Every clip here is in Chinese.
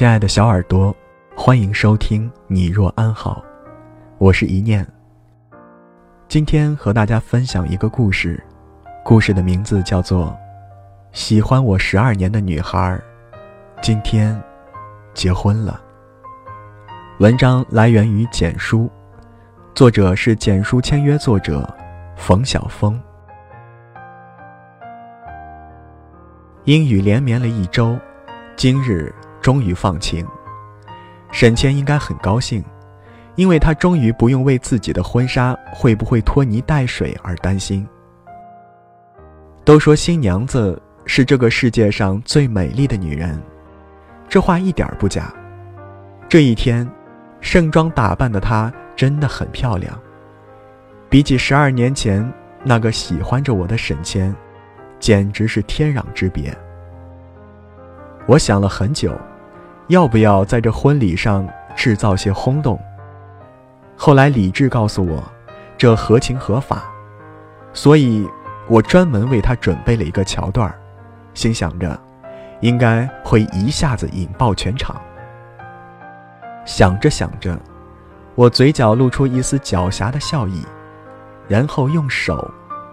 亲爱的小耳朵，欢迎收听《你若安好》，我是一念。今天和大家分享一个故事，故事的名字叫做《喜欢我十二年的女孩，今天结婚了》。文章来源于简书，作者是简书签约作者冯晓峰。阴雨连绵了一周，今日。终于放晴，沈谦应该很高兴，因为他终于不用为自己的婚纱会不会拖泥带水而担心。都说新娘子是这个世界上最美丽的女人，这话一点不假。这一天，盛装打扮的她真的很漂亮，比起十二年前那个喜欢着我的沈谦，简直是天壤之别。我想了很久。要不要在这婚礼上制造些轰动？后来理智告诉我，这合情合法，所以我专门为他准备了一个桥段，心想着，应该会一下子引爆全场。想着想着，我嘴角露出一丝狡黠的笑意，然后用手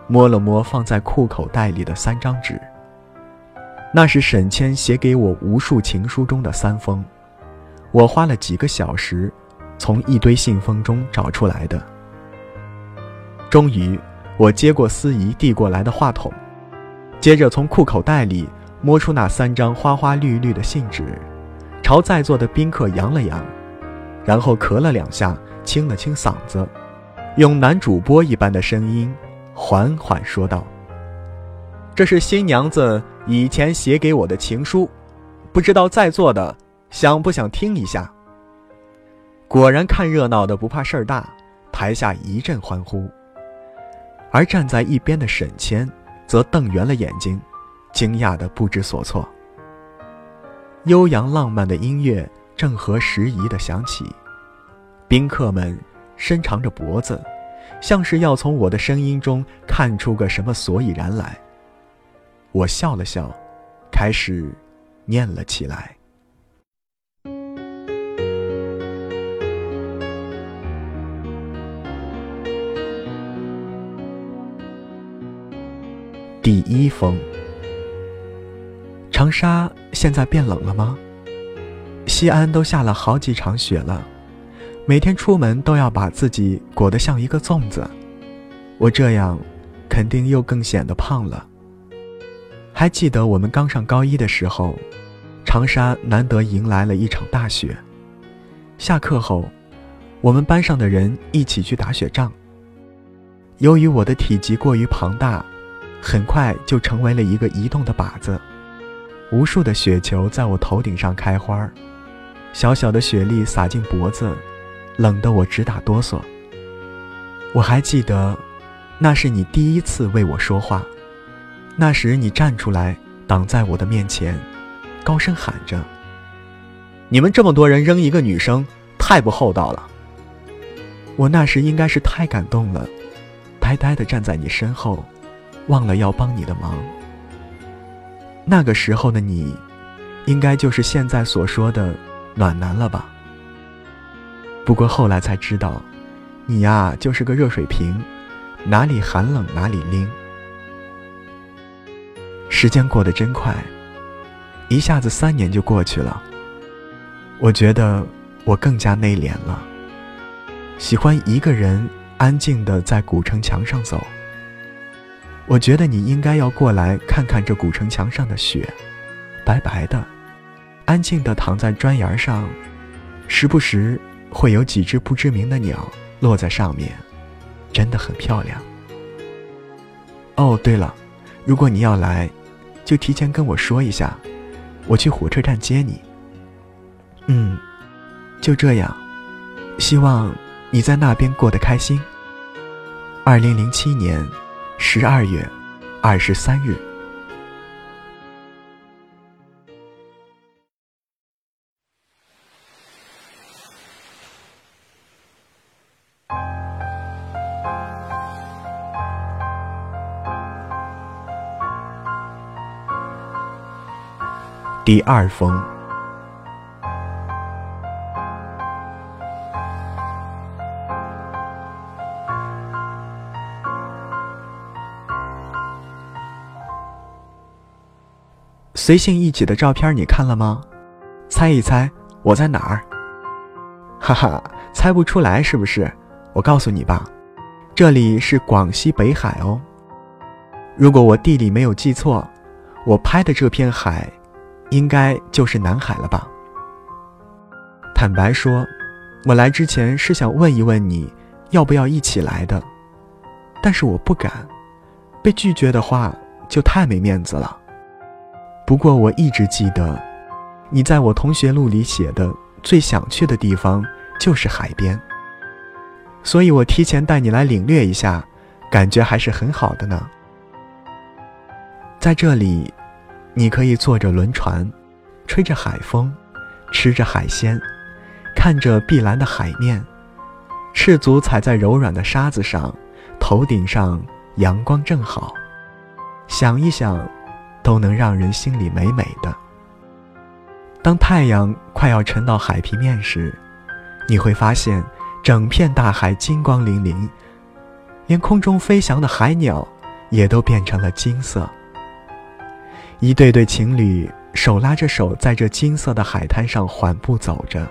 摸了摸放在裤口袋里的三张纸。那是沈谦写给我无数情书中的三封，我花了几个小时，从一堆信封中找出来的。终于，我接过司仪递过来的话筒，接着从裤口袋里摸出那三张花花绿绿的信纸，朝在座的宾客扬了扬，然后咳了两下，清了清嗓子，用男主播一般的声音，缓缓说道。这是新娘子以前写给我的情书，不知道在座的想不想听一下？果然看热闹的不怕事儿大，台下一阵欢呼。而站在一边的沈谦则瞪圆了眼睛，惊讶的不知所措。悠扬浪漫的音乐正合时宜的响起，宾客们伸长着脖子，像是要从我的声音中看出个什么所以然来。我笑了笑，开始念了起来。第一封：长沙现在变冷了吗？西安都下了好几场雪了，每天出门都要把自己裹得像一个粽子。我这样，肯定又更显得胖了。还记得我们刚上高一的时候，长沙难得迎来了一场大雪。下课后，我们班上的人一起去打雪仗。由于我的体积过于庞大，很快就成为了一个移动的靶子。无数的雪球在我头顶上开花，小小的雪粒洒进脖子，冷得我直打哆嗦。我还记得，那是你第一次为我说话。那时你站出来挡在我的面前，高声喊着：“你们这么多人扔一个女生，太不厚道了。”我那时应该是太感动了，呆呆地站在你身后，忘了要帮你的忙。那个时候的你，应该就是现在所说的暖男了吧？不过后来才知道，你呀就是个热水瓶，哪里寒冷哪里拎。时间过得真快，一下子三年就过去了。我觉得我更加内敛了，喜欢一个人安静的在古城墙上走。我觉得你应该要过来看看这古城墙上的雪，白白的，安静的躺在砖沿上，时不时会有几只不知名的鸟落在上面，真的很漂亮。哦，对了。如果你要来，就提前跟我说一下，我去火车站接你。嗯，就这样，希望你在那边过得开心。二零零七年十二月二十三日。第二封。随性一起的照片你看了吗？猜一猜我在哪儿？哈哈猜不出来是不是？我告诉你吧这里是广西北海哦。如果我地理没有记错我拍的这片海应该就是南海了吧？坦白说，我来之前是想问一问你，要不要一起来的，但是我不敢，被拒绝的话就太没面子了。不过我一直记得，你在我同学录里写的最想去的地方就是海边，所以我提前带你来领略一下，感觉还是很好的呢。在这里，你可以坐着轮船，吹着海风，吃着海鲜，看着碧蓝的海面，赤足踩在柔软的沙子上，头顶上阳光正好，想一想，都能让人心里美美的。当太阳快要沉到海平面时，你会发现整片大海金光粼粼，连空中飞翔的海鸟也都变成了金色。一对对情侣手拉着手，在这金色的海滩上缓步走着，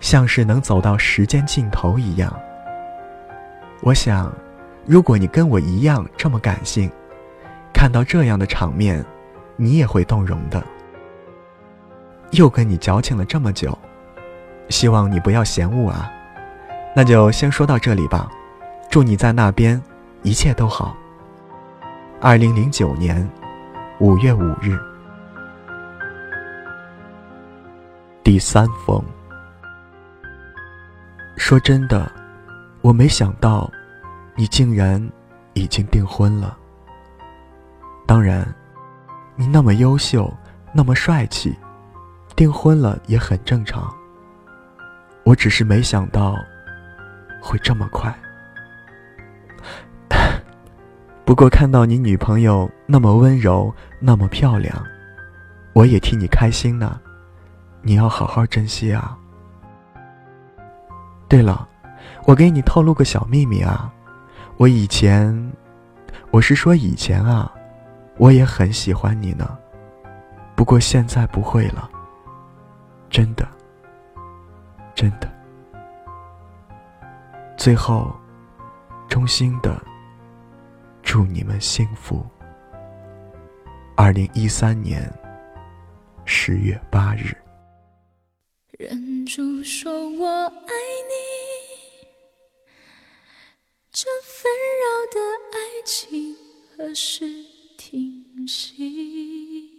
像是能走到时间尽头一样。我想，如果你跟我一样这么感性，看到这样的场面，你也会动容的。又跟你矫情了这么久，希望你不要嫌恶啊。那就先说到这里吧，祝你在那边一切都好。二零零九年。五月五日，第三封。说真的，我没想到，你竟然已经订婚了。当然，你那么优秀，那么帅气，订婚了也很正常。我只是没想到，会这么快。不过看到你女朋友那么温柔，那么漂亮，我也替你开心呢。你要好好珍惜啊。对了，我给你透露个小秘密啊，我以前，我是说以前啊，我也很喜欢你呢。不过现在不会了，真的，真的。最后，衷心的。祝你们幸福。二零一三年十月八日。忍住说我爱你，这纷扰的爱情何时停息？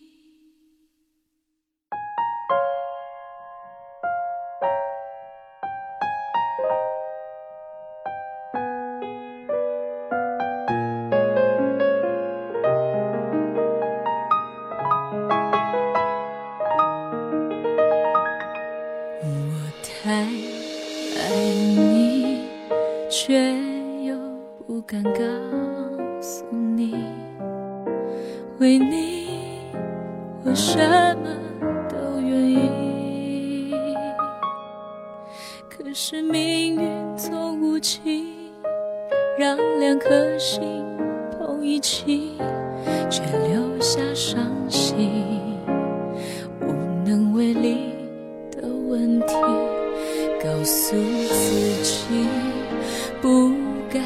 告诉自己不该。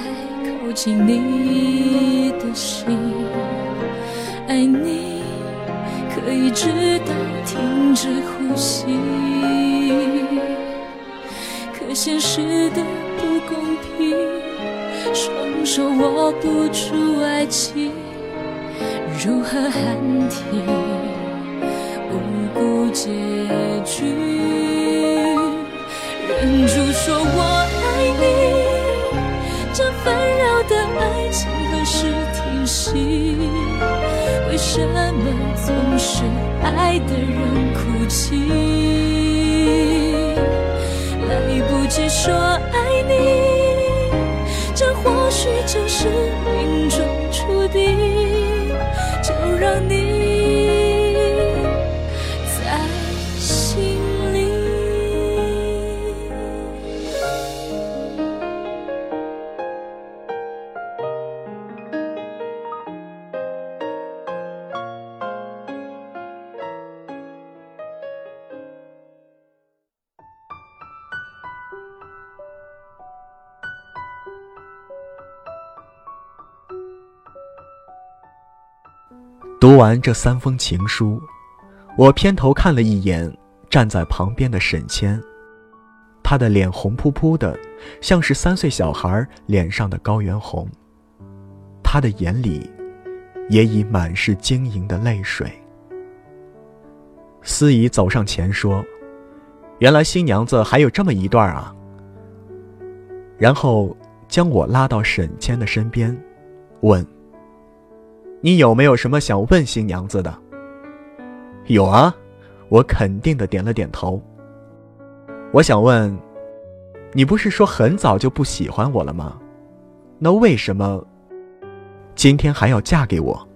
靠近你的心，爱你可以直到停止呼吸。可现实的不公平，双手握不住爱情，如何喊停无辜结局？忍住说我爱你，这纷扰的爱情何时停息。为什么总是爱的人哭泣？来不及说爱你，这或许就是读完这三封情书，我偏头看了一眼站在旁边的沈谦，他的脸红扑扑的，像是三岁小孩脸上的高原红。他的眼里，也已满是晶莹的泪水。司仪走上前说：“原来新娘子还有这么一段啊。”然后将我拉到沈谦的身边，问。你有没有什么想问新娘子的？有啊，我肯定的点了点头。我想问，你不是说很早就不喜欢我了吗？那为什么今天还要嫁给我？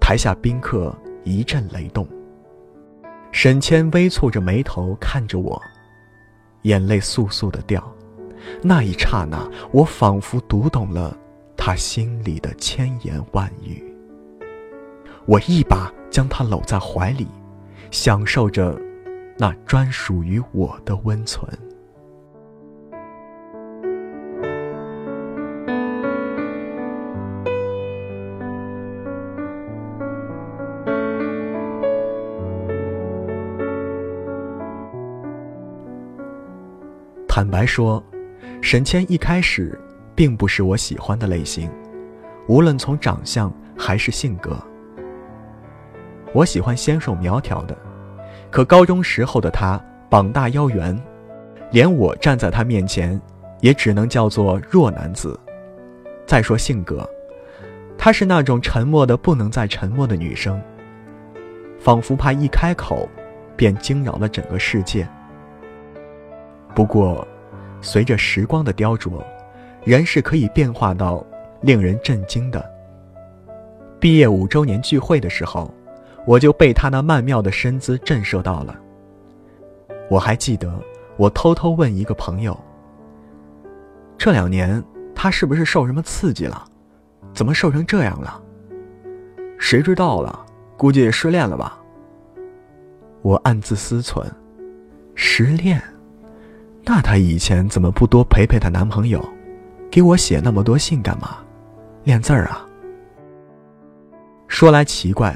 台下宾客一阵雷动。沈谦微蹙着眉头看着我，眼泪簌簌的掉。那一刹那，我仿佛读懂了。他心里的千言万语，我一把将他搂在怀里，享受着那专属于我的温存。坦白说，沈谦一开始。并不是我喜欢的类型，无论从长相还是性格。我喜欢纤瘦苗条的，可高中时候的他膀大腰圆，连我站在他面前，也只能叫做弱男子。再说性格，她是那种沉默的不能再沉默的女生，仿佛怕一开口，便惊扰了整个世界。不过，随着时光的雕琢。人是可以变化到令人震惊的。毕业五周年聚会的时候，我就被他那曼妙的身姿震慑到了。我还记得，我偷偷问一个朋友：“这两年他是不是受什么刺激了？怎么瘦成这样了？”谁知道了？估计失恋了吧。我暗自思忖：失恋？那她以前怎么不多陪陪她男朋友？给我写那么多信干嘛？练字儿啊！说来奇怪，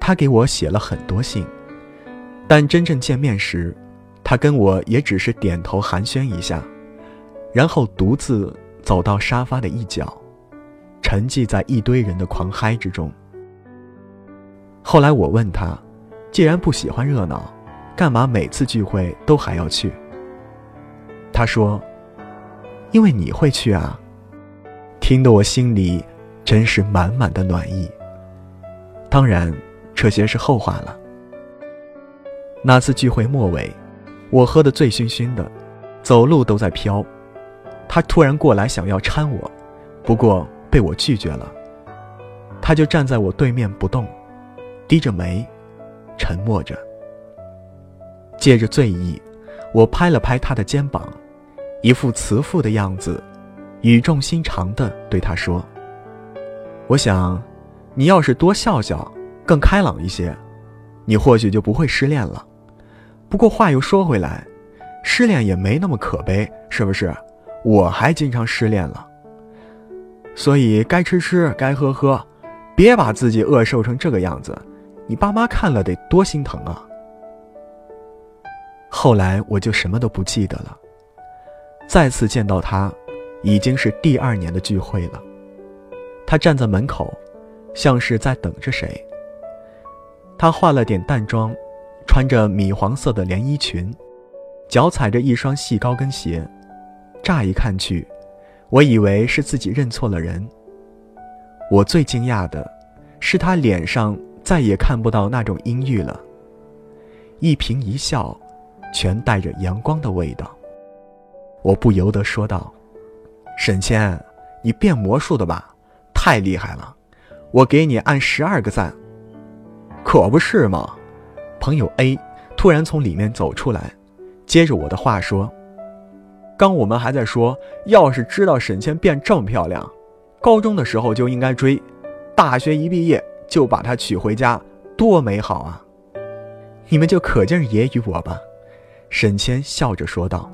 他给我写了很多信，但真正见面时，他跟我也只是点头寒暄一下，然后独自走到沙发的一角，沉寂在一堆人的狂嗨之中。后来我问他，既然不喜欢热闹，干嘛每次聚会都还要去？他说。因为你会去啊，听得我心里真是满满的暖意。当然，这些是后话了。那次聚会末尾，我喝得醉醺醺的，走路都在飘。他突然过来想要搀我，不过被我拒绝了。他就站在我对面不动，低着眉，沉默着。借着醉意，我拍了拍他的肩膀。一副慈父的样子，语重心长地对他说：“我想，你要是多笑笑，更开朗一些，你或许就不会失恋了。不过话又说回来，失恋也没那么可悲，是不是？我还经常失恋了。所以该吃吃，该喝喝，别把自己饿瘦成这个样子，你爸妈看了得多心疼啊。”后来我就什么都不记得了。再次见到他，已经是第二年的聚会了。他站在门口，像是在等着谁。他化了点淡妆，穿着米黄色的连衣裙，脚踩着一双细高跟鞋。乍一看去，我以为是自己认错了人。我最惊讶的，是他脸上再也看不到那种阴郁了，一颦一笑，全带着阳光的味道。我不由得说道：“沈谦，你变魔术的吧？太厉害了！我给你按十二个赞。”可不是嘛！朋友 A 突然从里面走出来，接着我的话说：“刚我们还在说，要是知道沈谦变这么漂亮，高中的时候就应该追，大学一毕业就把她娶回家，多美好啊！你们就可劲儿揶揄我吧。”沈谦笑着说道。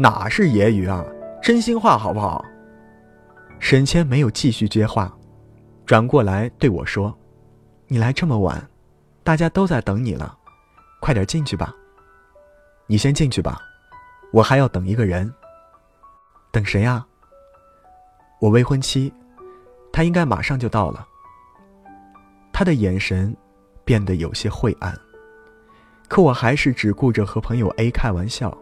哪是揶揄啊，真心话好不好？沈谦没有继续接话，转过来对我说：“你来这么晚，大家都在等你了，快点进去吧。你先进去吧，我还要等一个人。等谁呀？我未婚妻，她应该马上就到了。”他的眼神变得有些晦暗，可我还是只顾着和朋友 A 开玩笑，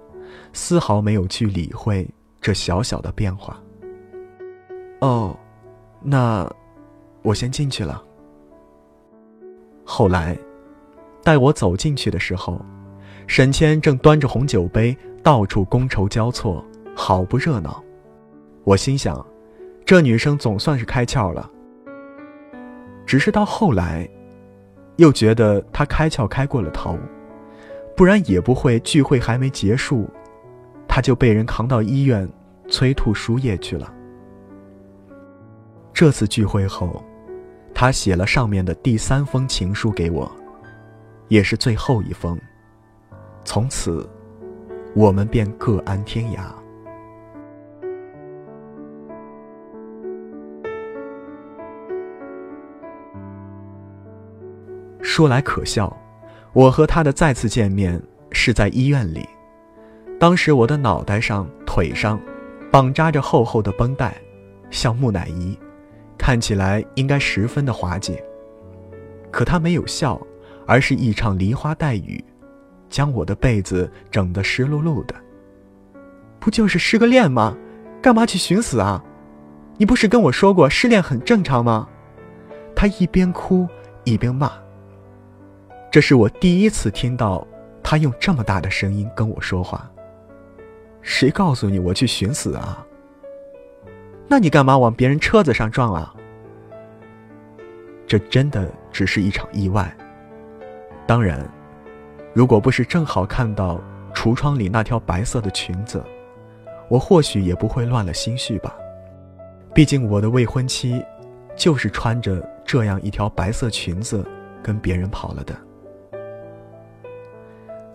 丝毫没有去理会这小小的变化。哦，那我先进去了。后来，待我走进去的时候，沈谦正端着红酒杯到处觥筹交错，好不热闹。我心想，这女生总算是开窍了。只是到后来，又觉得她开窍开过了头，不然也不会聚会还没结束，他就被人扛到医院催吐输液去了。这次聚会后，他写了上面的第三封情书给我，也是最后一封。从此，我们便各安天涯。说来可笑，我和他的再次见面是在医院里。当时我的脑袋上、腿上绑扎着厚厚的绷带，像木乃伊，看起来应该十分的滑稽。可他没有笑，而是一场梨花带雨，将我的被子整得湿漉漉的。不就是失个恋吗？干嘛去寻死啊？你不是跟我说过失恋很正常吗？他一边哭一边骂。这是我第一次听到他用这么大的声音跟我说话。谁告诉你我去寻死啊？那你干嘛往别人车子上撞啊？这真的只是一场意外。当然，如果不是正好看到橱窗里那条白色的裙子，我或许也不会乱了心绪吧。毕竟我的未婚妻，就是穿着这样一条白色裙子跟别人跑了的。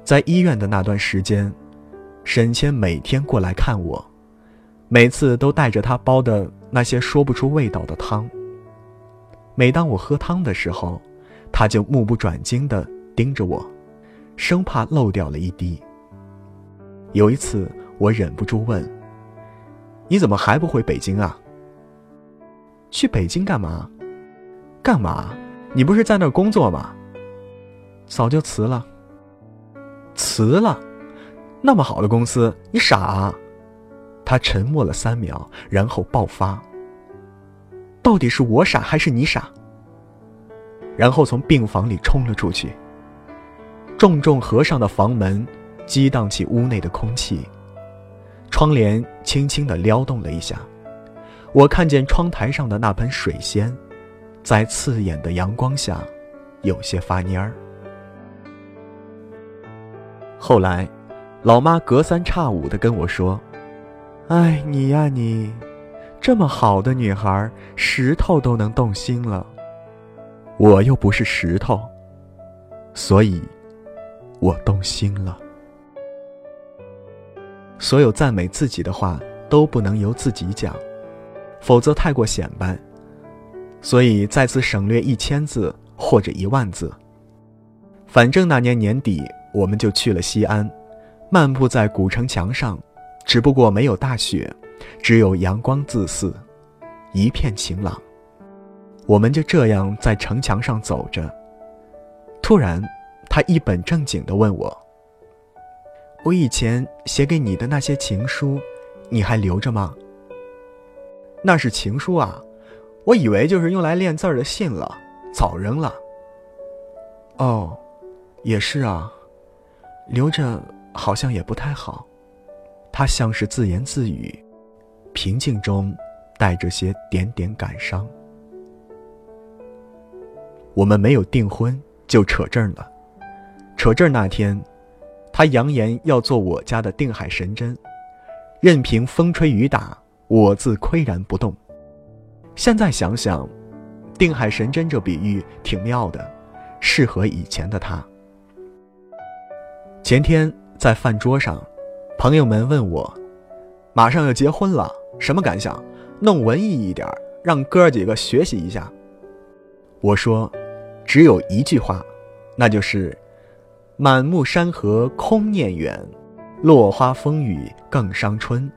在医院的那段时间，沈谦每天过来看我，每次都带着他煲的那些说不出味道的汤。每当我喝汤的时候，他就目不转睛地盯着我，生怕漏掉了一滴。有一次，我忍不住问：“你怎么还不回北京啊？去北京干嘛？干嘛？你不是在那工作吗？早就辞了。”辞了，那么好的公司，你傻啊？他沉默了三秒，然后爆发。到底是我傻还是你傻？然后从病房里冲了出去。重重合上的房门，激荡起屋内的空气。窗帘轻轻的撩动了一下，我看见窗台上的那盆水仙，在刺眼的阳光下，有些发蔫儿。后来，老妈隔三差五的跟我说：“哎，你呀你，这么好的女孩，石头都能动心了。我又不是石头，所以，我动心了。所有赞美自己的话都不能由自己讲，否则太过显摆。所以再次省略一千字或者一万字。反正那年年底。”我们就去了西安，漫步在古城墙上，只不过没有大雪，只有阳光自私，一片晴朗。我们就这样在城墙上走着。突然，他一本正经地问我：“我以前写给你的那些情书，你还留着吗？”“那是情书啊，我以为就是用来练字儿的信了，早扔了。”“哦，也是啊。”留着好像也不太好，他像是自言自语，平静中带着些点点感伤。我们没有订婚就扯证了，扯证那天，他扬言要做我家的定海神针，任凭风吹雨打，我自岿然不动。现在想想，定海神针这比喻挺妙的，适合以前的他。前天在饭桌上，朋友们问我：“马上要结婚了，什么感想？弄文艺一点，让哥儿几个学习一下。”我说，只有一句话，那就是“满目山河空念远，落花风雨更伤春，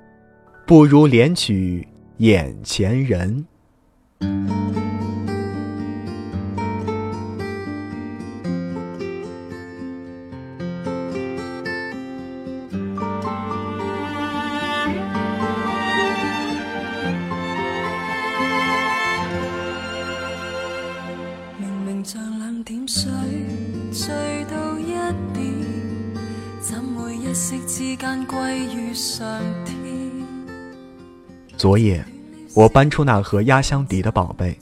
不如怜取眼前人。”昨夜，我搬出那盒压箱底的宝贝，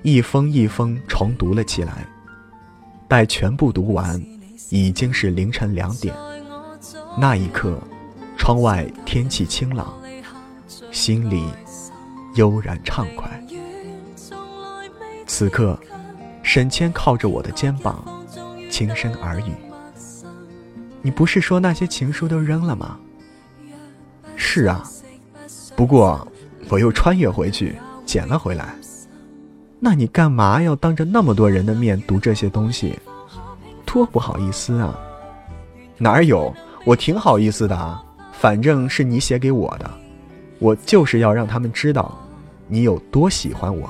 一封一封重读了起来。待全部读完，已经是凌晨两点。那一刻，窗外天气清朗，心里悠然畅快。此刻，沈谦靠着我的肩膀，轻声耳语。你不是说那些情书都扔了吗？是啊，不过我又穿越回去捡了回来。那你干嘛要当着那么多人的面读这些东西？多不好意思啊！哪有？我挺好意思的啊，反正是你写给我的，我就是要让他们知道你有多喜欢我。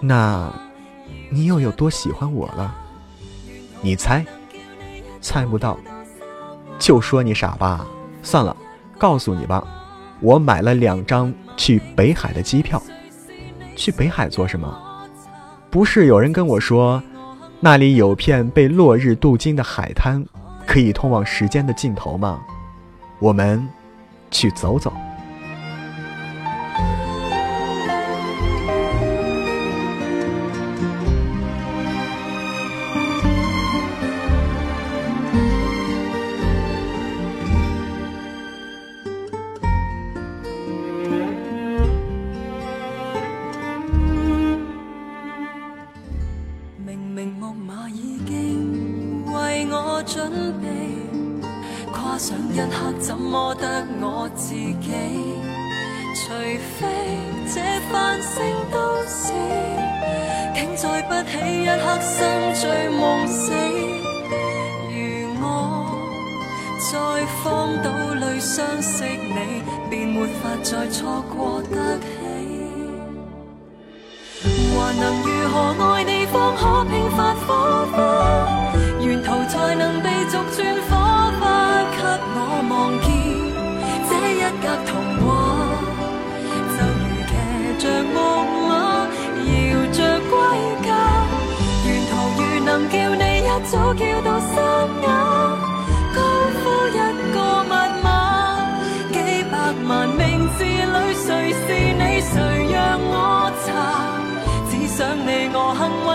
那，你又有多喜欢我了？你猜？猜不到，就说你傻吧。算了，告诉你吧，我买了两张去北海的机票。去北海做什么？不是有人跟我说，那里有片被落日镀金的海滩，可以通往时间的尽头吗？我们去走走。不起一刻心醉梦死，如我再荒岛里相识你，便没法再错过得起。还能如何爱你，方可平凡火花？沿途才能被逐转火花，给我望见这一格童话，就如骑着木曾叫你一早叫到心眼，高呼一个密码，几百万名字里谁是你，谁让我查？只想你我幸运